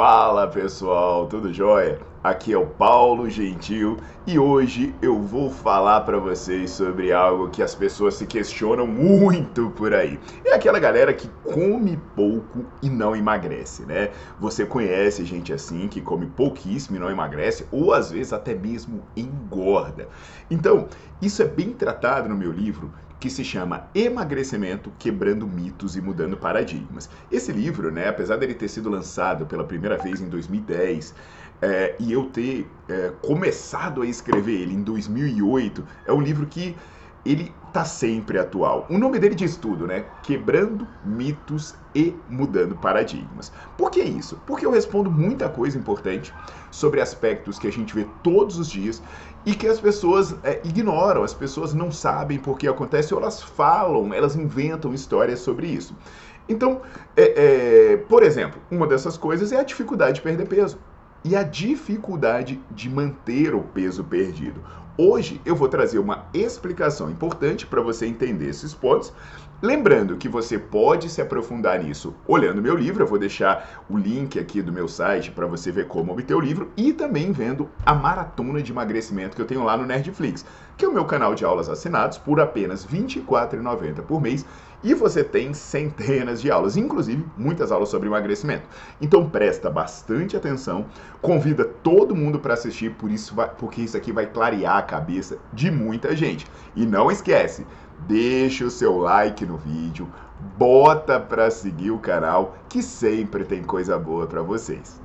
Fala pessoal, tudo jóia? Aqui é o Paulo Gentil e hoje eu vou falar para vocês sobre algo que as pessoas se questionam muito por aí. É aquela galera que come pouco e não emagrece, né? Você conhece gente assim que come pouquíssimo e não emagrece ou às vezes até mesmo engorda. Então, isso é bem tratado no meu livro que se chama Emagrecimento, Quebrando Mitos e Mudando Paradigmas. Esse livro, né, apesar dele ter sido lançado pela primeira vez em 2010 é, e eu ter é, começado a escrever ele em 2008, é um livro que ele tá sempre atual. O nome dele diz tudo, né? Quebrando mitos e mudando paradigmas. Por que isso? Porque eu respondo muita coisa importante sobre aspectos que a gente vê todos os dias e que as pessoas é, ignoram, as pessoas não sabem por que acontece, ou elas falam, elas inventam histórias sobre isso. Então, é, é, por exemplo, uma dessas coisas é a dificuldade de perder peso e a dificuldade de manter o peso perdido. Hoje eu vou trazer uma explicação importante para você entender esses pontos. Lembrando que você pode se aprofundar nisso olhando meu livro, eu vou deixar o link aqui do meu site para você ver como obter o livro e também vendo a maratona de emagrecimento que eu tenho lá no Nerdflix, que é o meu canal de aulas assinados por apenas R$ 24,90 por mês e você tem centenas de aulas, inclusive muitas aulas sobre emagrecimento. Então presta bastante atenção, convida todo mundo para assistir, por isso vai, porque isso aqui vai clarear a cabeça de muita gente. E não esquece, deixa o seu like no vídeo, bota para seguir o canal, que sempre tem coisa boa para vocês.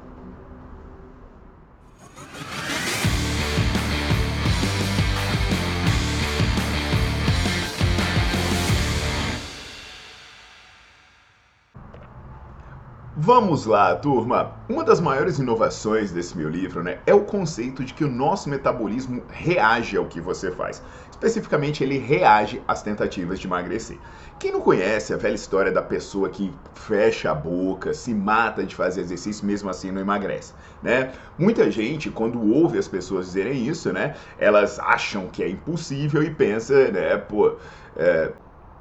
Vamos lá, turma! Uma das maiores inovações desse meu livro né, é o conceito de que o nosso metabolismo reage ao que você faz. Especificamente, ele reage às tentativas de emagrecer. Quem não conhece a velha história da pessoa que fecha a boca, se mata de fazer exercício, mesmo assim não emagrece, né? Muita gente, quando ouve as pessoas dizerem isso, né, elas acham que é impossível e pensa, né, pô, é...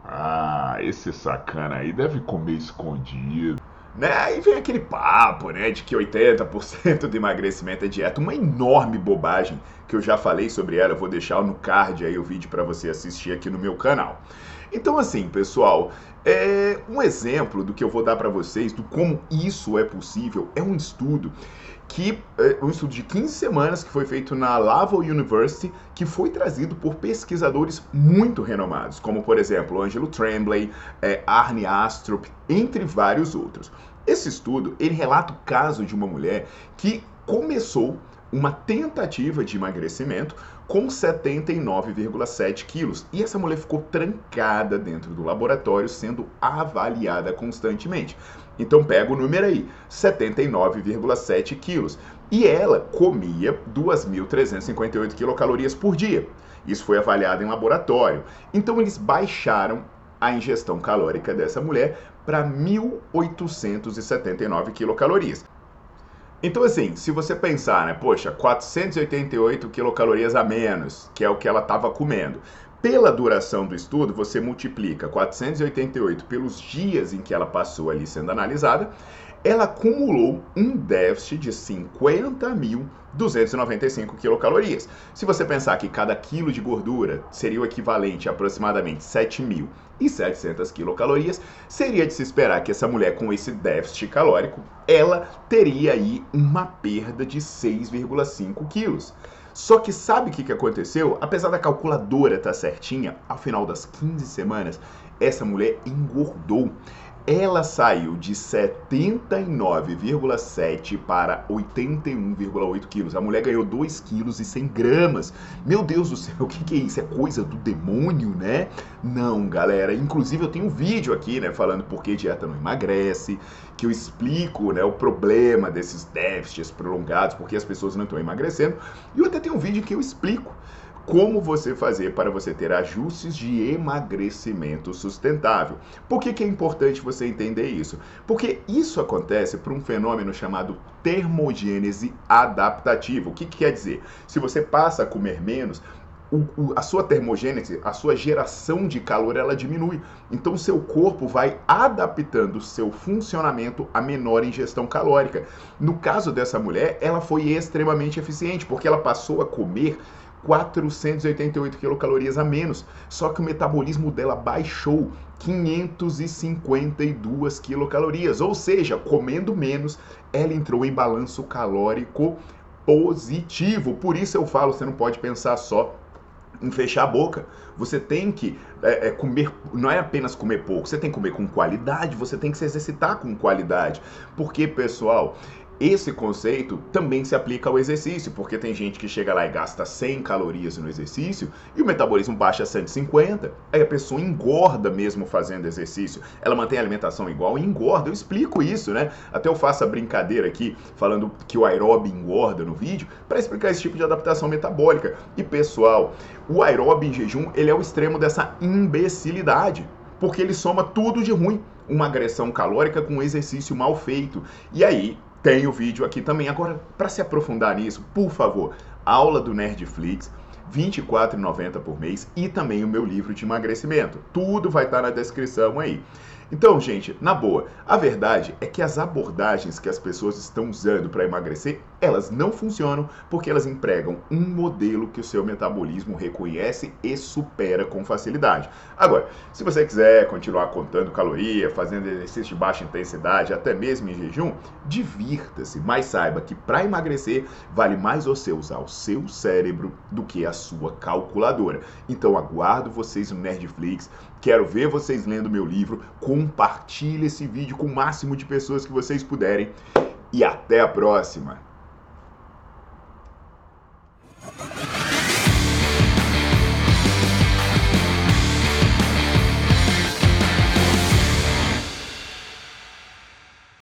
ah, esse sacana aí deve comer escondido. Né? Aí vem aquele papo, né, de que 80% do emagrecimento é dieta, uma enorme bobagem que eu já falei sobre ela, eu vou deixar no card aí o vídeo para você assistir aqui no meu canal. Então assim, pessoal, é um exemplo do que eu vou dar para vocês do como isso é possível é um estudo que é um estudo de 15 semanas que foi feito na Laval University, que foi trazido por pesquisadores muito renomados, como por exemplo Angelo Tremblay, é, Arne Astrup, entre vários outros. Esse estudo ele relata o caso de uma mulher que começou uma tentativa de emagrecimento com 79,7 quilos. E essa mulher ficou trancada dentro do laboratório, sendo avaliada constantemente. Então pega o número aí, 79,7 quilos. E ela comia 2.358 quilocalorias por dia. Isso foi avaliado em laboratório. Então eles baixaram a ingestão calórica dessa mulher para 1.879 quilocalorias. Então, assim, se você pensar, né, poxa, 488 quilocalorias a menos, que é o que ela estava comendo, Pela duração do estudo, você multiplica 488 pelos dias em que ela passou ali sendo analisada, ela acumulou um déficit de 50.295 quilocalorias. Se você pensar que cada quilo de gordura seria o equivalente a aproximadamente 7.700 quilocalorias, seria de se esperar que essa mulher com esse déficit calórico, ela teria aí uma perda de 6,5 quilos. Só que sabe o que, que aconteceu? Apesar da calculadora estar tá certinha, ao final das 15 semanas, essa mulher engordou ela saiu de 79,7 para 81,8 quilos. A mulher ganhou 2 quilos e 100 gramas. Meu Deus do céu, o que, que é isso? É coisa do demônio, né? Não, galera. Inclusive eu tenho um vídeo aqui, né, falando por que dieta não emagrece, que eu explico, né, o problema desses déficits prolongados, porque as pessoas não estão emagrecendo. E eu até tenho um vídeo que eu explico como você fazer para você ter ajustes de emagrecimento sustentável. Por que, que é importante você entender isso? Porque isso acontece por um fenômeno chamado termogênese adaptativa. O que, que quer dizer? Se você passa a comer menos, a sua termogênese, a sua geração de calor, ela diminui. Então, seu corpo vai adaptando seu funcionamento à menor ingestão calórica. No caso dessa mulher, ela foi extremamente eficiente, porque ela passou a comer 488 quilocalorias a menos. Só que o metabolismo dela baixou 552 quilocalorias. Ou seja, comendo menos, ela entrou em balanço calórico positivo. Por isso eu falo, você não pode pensar só em fechar a boca. Você tem que é, é, comer, não é apenas comer pouco, você tem que comer com qualidade, você tem que se exercitar com qualidade. Porque, pessoal, esse conceito também se aplica ao exercício, porque tem gente que chega lá e gasta 100 calorias no exercício e o metabolismo baixa a 150. Aí a pessoa engorda mesmo fazendo exercício. Ela mantém a alimentação igual e engorda. Eu explico isso, né? Até eu faço a brincadeira aqui, falando que o aeróbio engorda no vídeo, para explicar esse tipo de adaptação metabólica. E pessoal, o aeróbio em jejum, ele é o extremo dessa imbecilidade porque ele soma tudo de ruim, uma agressão calórica com um exercício mal feito. E aí tem o vídeo aqui também. Agora, para se aprofundar nisso, por favor, aula do Nerdflix, R$ 24,90 por mês e também o meu livro de emagrecimento. Tudo vai estar na descrição aí. Então, gente, na boa, a verdade é que as abordagens que as pessoas estão usando para emagrecer, elas não funcionam porque elas empregam um modelo que o seu metabolismo reconhece e supera com facilidade. Agora, se você quiser continuar contando caloria, fazendo exercício de baixa intensidade, até mesmo em jejum, divirta-se, mas saiba que para emagrecer vale mais você usar o seu cérebro do que a sua calculadora. Então, aguardo vocês no Nerdflix. Quero ver vocês lendo meu livro. Compartilhe esse vídeo com o máximo de pessoas que vocês puderem. E até a próxima!